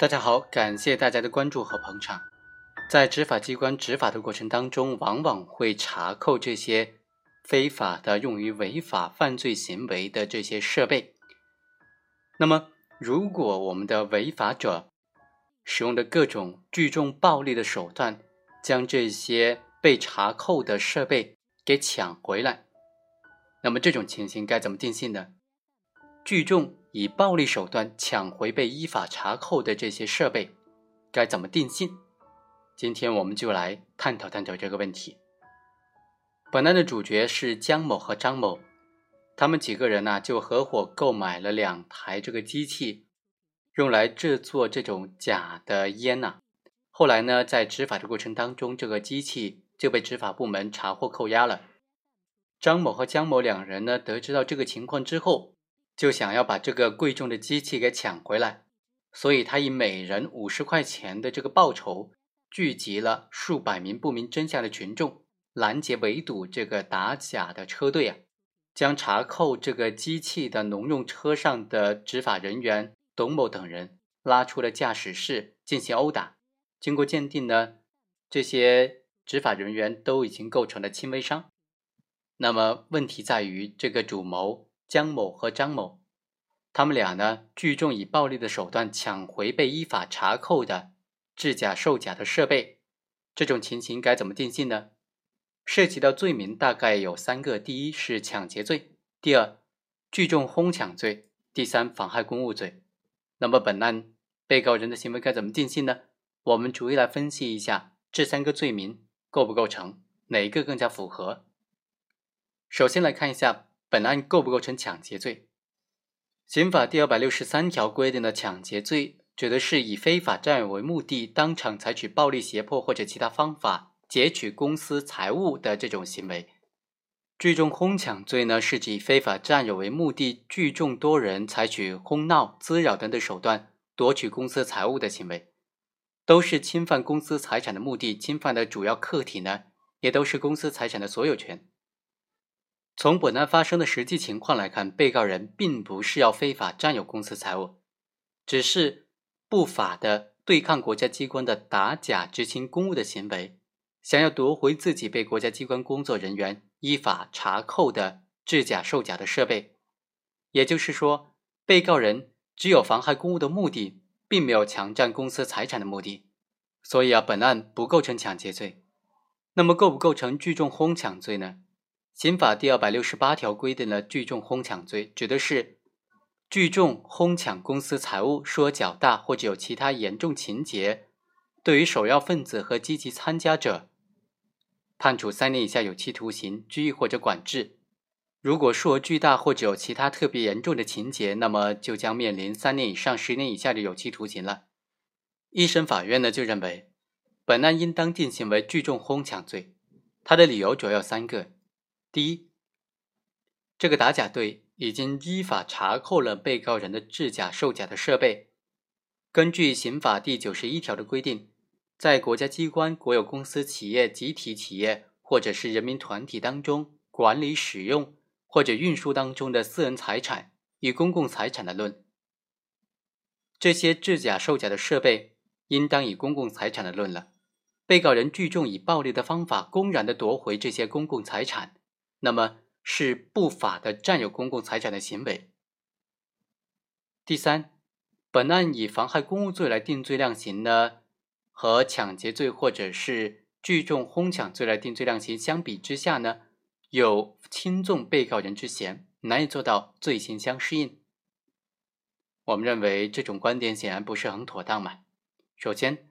大家好，感谢大家的关注和捧场。在执法机关执法的过程当中，往往会查扣这些非法的用于违法犯罪行为的这些设备。那么，如果我们的违法者使用的各种聚众暴力的手段，将这些被查扣的设备给抢回来，那么这种情形该怎么定性呢？聚众以暴力手段抢回被依法查扣的这些设备，该怎么定性？今天我们就来探讨探讨这个问题。本案的主角是江某和张某，他们几个人呢就合伙购买了两台这个机器，用来制作这种假的烟呐。后来呢，在执法的过程当中，这个机器就被执法部门查获扣押了。张某和江某两人呢，得知到这个情况之后。就想要把这个贵重的机器给抢回来，所以他以每人五十块钱的这个报酬，聚集了数百名不明真相的群众，拦截围堵这个打假的车队啊，将查扣这个机器的农用车上的执法人员董某等人拉出了驾驶室进行殴打。经过鉴定呢，这些执法人员都已经构成了轻微伤。那么问题在于这个主谋。江某和张某，他们俩呢，聚众以暴力的手段抢回被依法查扣的制假售假的设备，这种情形该怎么定性呢？涉及到罪名大概有三个：第一是抢劫罪，第二聚众哄抢罪，第三妨害公务罪。那么本案被告人的行为该怎么定性呢？我们逐一来分析一下这三个罪名构不构成，哪一个更加符合？首先来看一下。本案构不构成抢劫罪？刑法第二百六十三条规定的抢劫罪，指的是以非法占有为目的，当场采取暴力胁迫或者其他方法劫取公司财物的这种行为。聚众哄抢罪呢，是指以非法占有为目的，聚众多人采取哄闹、滋扰等等手段夺取公司财物的行为，都是侵犯公司财产的目的，侵犯的主要客体呢，也都是公司财产的所有权。从本案发生的实际情况来看，被告人并不是要非法占有公司财物，只是不法的对抗国家机关的打假执行公务的行为，想要夺回自己被国家机关工作人员依法查扣的制假售假的设备。也就是说，被告人只有妨害公务的目的，并没有强占公司财产的目的，所以啊，本案不构成抢劫罪。那么，构不构成聚众哄抢罪呢？刑法第二百六十八条规定了聚众哄抢罪，指的是聚众哄抢公司财物，数额较大或者有其他严重情节，对于首要分子和积极参加者，判处三年以下有期徒刑、拘役或者管制；如果数额巨大或者有其他特别严重的情节，那么就将面临三年以上十年以下的有期徒刑了。一审法院呢就认为，本案应当定性为聚众哄抢罪，他的理由主要有三个。第一，这个打假队已经依法查扣了被告人的制假售假的设备。根据刑法第九十一条的规定，在国家机关、国有公司、企业、集体企业或者是人民团体当中管理、使用或者运输当中的私人财产与公共财产的论，这些制假售假的设备应当以公共财产的论了。被告人聚众以暴力的方法公然的夺回这些公共财产。那么是不法的占有公共财产的行为。第三，本案以妨害公务罪来定罪量刑呢，和抢劫罪或者是聚众哄抢罪来定罪量刑相比之下呢，有轻重被告人之嫌，难以做到罪刑相适应。我们认为这种观点显然不是很妥当嘛。首先，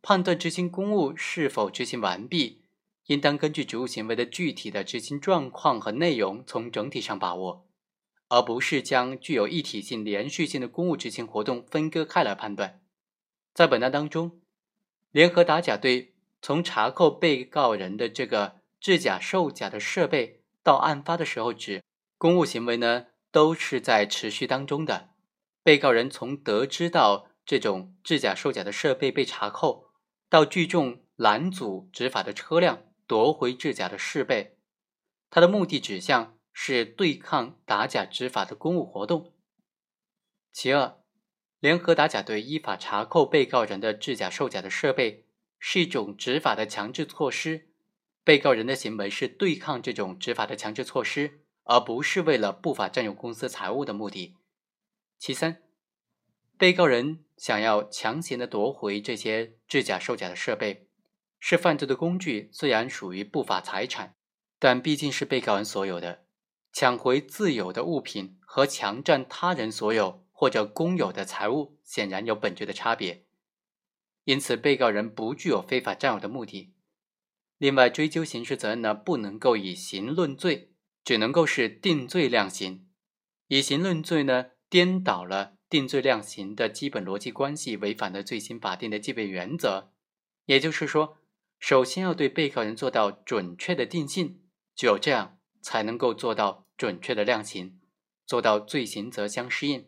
判断执行公务是否执行完毕。应当根据职务行为的具体的执行状况和内容，从整体上把握，而不是将具有一体性、连续性的公务执行活动分割开来判断。在本案当中，联合打假队从查扣被告人的这个制假售假的设备到案发的时候止，公务行为呢都是在持续当中的。被告人从得知到这种制假售假的设备被查扣，到聚众拦阻执法的车辆。夺回制假的设备，他的目的指向是对抗打假执法的公务活动。其二，联合打假队依法查扣被告人的制假售假的设备，是一种执法的强制措施。被告人的行为是对抗这种执法的强制措施，而不是为了不法占有公司财物的目的。其三，被告人想要强行的夺回这些制假售假的设备，是犯罪的工具，虽然属于不法财产，但毕竟是被告人所有的。抢回自有的物品和强占他人所有。或者公有的财物显然有本质的差别，因此被告人不具有非法占有的目的。另外，追究刑事责任呢，不能够以刑论罪，只能够是定罪量刑。以刑论罪呢，颠倒了定罪量刑的基本逻辑关系，违反了罪刑法定的基本原则。也就是说，首先要对被告人做到准确的定性，只有这样才能够做到准确的量刑，做到罪刑责相适应。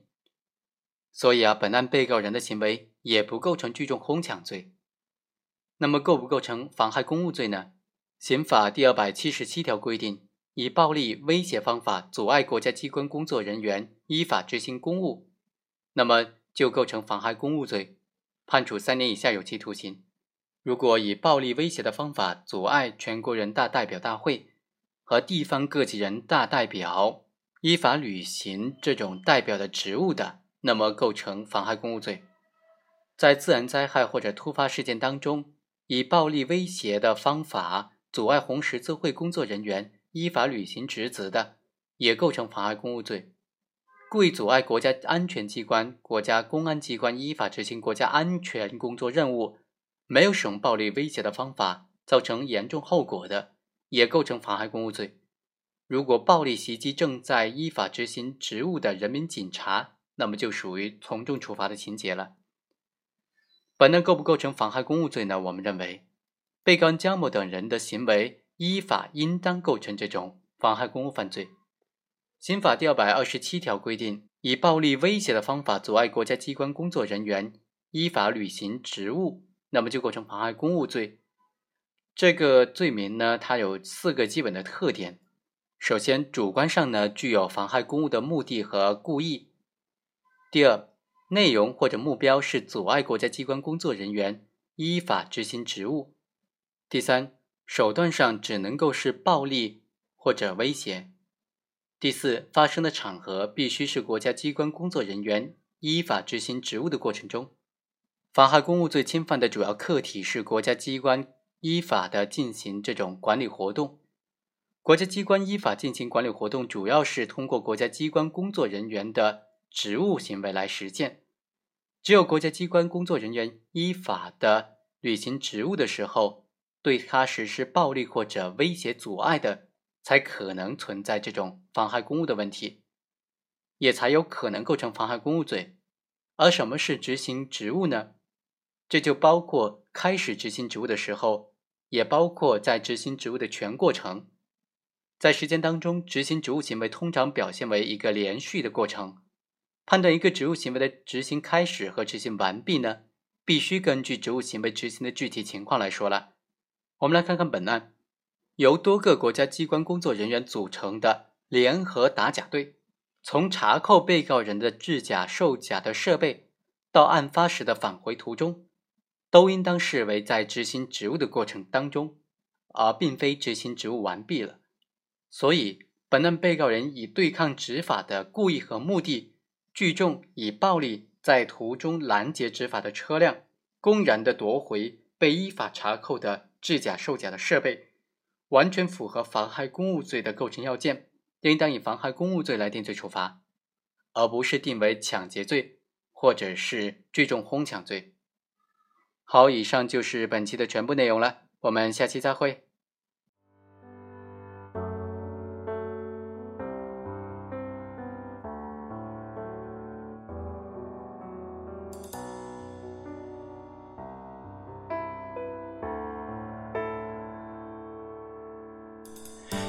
所以啊，本案被告人的行为也不构成聚众哄抢罪。那么构不构成妨害公务罪呢？刑法第二百七十七条规定，以暴力威胁方法阻碍国家机关工作人员依法执行公务，那么就构成妨害公务罪，判处三年以下有期徒刑。如果以暴力威胁的方法阻碍全国人大代表大会和地方各级人大代表依法履行这种代表的职务的，那么构成妨害公务罪，在自然灾害或者突发事件当中，以暴力威胁的方法阻碍红十字会工作人员依法履行职责的，也构成妨害公务罪。故意阻碍国家安全机关、国家公安机关依法执行国家安全工作任务，没有使用暴力威胁的方法，造成严重后果的，也构成妨害公务罪。如果暴力袭击正在依法执行职务的人民警察，那么就属于从重处罚的情节了。本案构不构成妨害公务罪呢？我们认为，被告人姜某等人的行为依法应当构成这种妨害公务犯罪。刑法第二百二十七条规定，以暴力威胁的方法阻碍国家机关工作人员依法履行职务，那么就构成妨害公务罪。这个罪名呢，它有四个基本的特点。首先，主观上呢，具有妨害公务的目的和故意。第二，内容或者目标是阻碍国家机关工作人员依法执行职务。第三，手段上只能够是暴力或者威胁。第四，发生的场合必须是国家机关工作人员依法执行职务的过程中。妨害公务罪侵犯的主要客体是国家机关依法的进行这种管理活动。国家机关依法进行管理活动，主要是通过国家机关工作人员的。职务行为来实现，只有国家机关工作人员依法的履行职务的时候，对他实施暴力或者威胁阻碍的，才可能存在这种妨害公务的问题，也才有可能构成妨害公务罪。而什么是执行职务呢？这就包括开始执行职务的时候，也包括在执行职务的全过程。在实践当中，执行职务行为通常表现为一个连续的过程。判断一个职务行为的执行开始和执行完毕呢，必须根据职务行为执行的具体情况来说了。我们来看看本案，由多个国家机关工作人员组成的联合打假队，从查扣被告人的制假售假的设备到案发时的返回途中，都应当视为在执行职务的过程当中，而并非执行职务完毕了。所以，本案被告人以对抗执法的故意和目的。聚众以暴力在途中拦截执法的车辆，公然的夺回被依法查扣的制假售假的设备，完全符合妨害公务罪的构成要件，应当以妨害公务罪来定罪处罚，而不是定为抢劫罪或者是聚众哄抢罪。好，以上就是本期的全部内容了，我们下期再会。